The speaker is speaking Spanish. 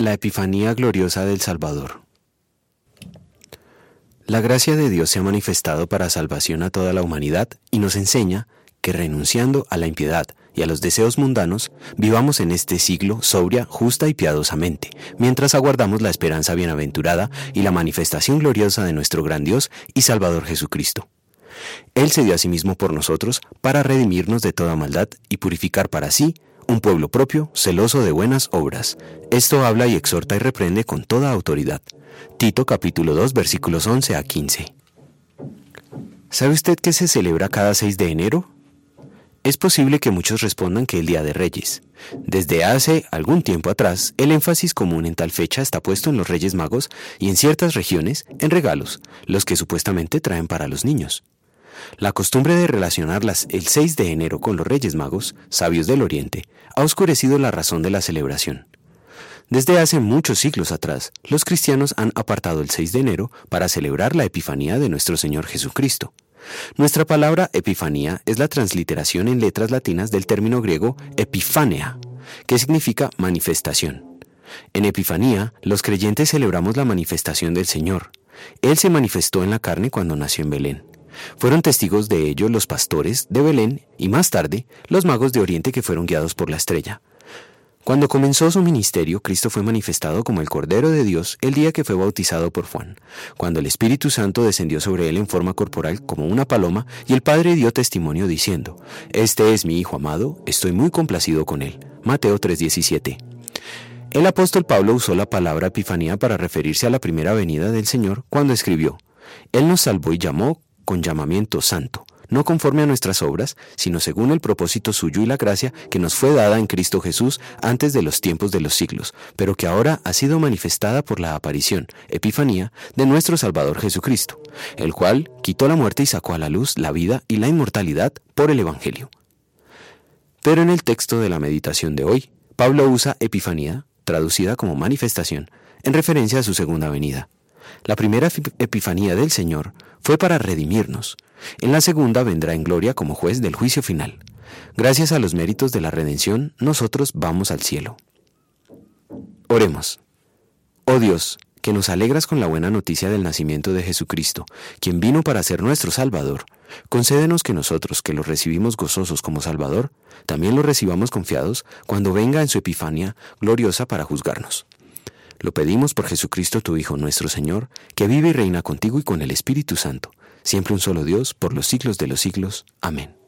La Epifanía Gloriosa del Salvador. La gracia de Dios se ha manifestado para salvación a toda la humanidad y nos enseña que renunciando a la impiedad y a los deseos mundanos, vivamos en este siglo sobria, justa y piadosamente, mientras aguardamos la esperanza bienaventurada y la manifestación gloriosa de nuestro gran Dios y Salvador Jesucristo. Él se dio a sí mismo por nosotros para redimirnos de toda maldad y purificar para sí un pueblo propio, celoso de buenas obras. Esto habla y exhorta y reprende con toda autoridad. Tito capítulo 2 versículos 11 a 15. ¿Sabe usted que se celebra cada 6 de enero? Es posible que muchos respondan que el Día de Reyes. Desde hace algún tiempo atrás, el énfasis común en tal fecha está puesto en los Reyes Magos y en ciertas regiones en regalos, los que supuestamente traen para los niños. La costumbre de relacionarlas el 6 de enero con los Reyes Magos, sabios del Oriente, ha oscurecido la razón de la celebración. Desde hace muchos siglos atrás, los cristianos han apartado el 6 de enero para celebrar la Epifanía de nuestro Señor Jesucristo. Nuestra palabra Epifanía es la transliteración en letras latinas del término griego epifánea, que significa manifestación. En Epifanía, los creyentes celebramos la manifestación del Señor. Él se manifestó en la carne cuando nació en Belén. Fueron testigos de ello los pastores de Belén y más tarde los magos de Oriente que fueron guiados por la estrella. Cuando comenzó su ministerio, Cristo fue manifestado como el Cordero de Dios el día que fue bautizado por Juan, cuando el Espíritu Santo descendió sobre él en forma corporal como una paloma y el Padre dio testimonio diciendo, Este es mi Hijo amado, estoy muy complacido con él. Mateo 3:17. El apóstol Pablo usó la palabra Epifanía para referirse a la primera venida del Señor cuando escribió, Él nos salvó y llamó con llamamiento santo, no conforme a nuestras obras, sino según el propósito suyo y la gracia que nos fue dada en Cristo Jesús antes de los tiempos de los siglos, pero que ahora ha sido manifestada por la aparición, Epifanía, de nuestro Salvador Jesucristo, el cual quitó la muerte y sacó a la luz la vida y la inmortalidad por el Evangelio. Pero en el texto de la meditación de hoy, Pablo usa Epifanía, traducida como manifestación, en referencia a su segunda venida. La primera epifanía del Señor fue para redimirnos. En la segunda vendrá en gloria como juez del juicio final. Gracias a los méritos de la redención, nosotros vamos al cielo. Oremos. Oh Dios, que nos alegras con la buena noticia del nacimiento de Jesucristo, quien vino para ser nuestro Salvador, concédenos que nosotros, que lo recibimos gozosos como Salvador, también lo recibamos confiados cuando venga en su Epifanía gloriosa para juzgarnos. Lo pedimos por Jesucristo tu Hijo nuestro Señor, que vive y reina contigo y con el Espíritu Santo, siempre un solo Dios, por los siglos de los siglos. Amén.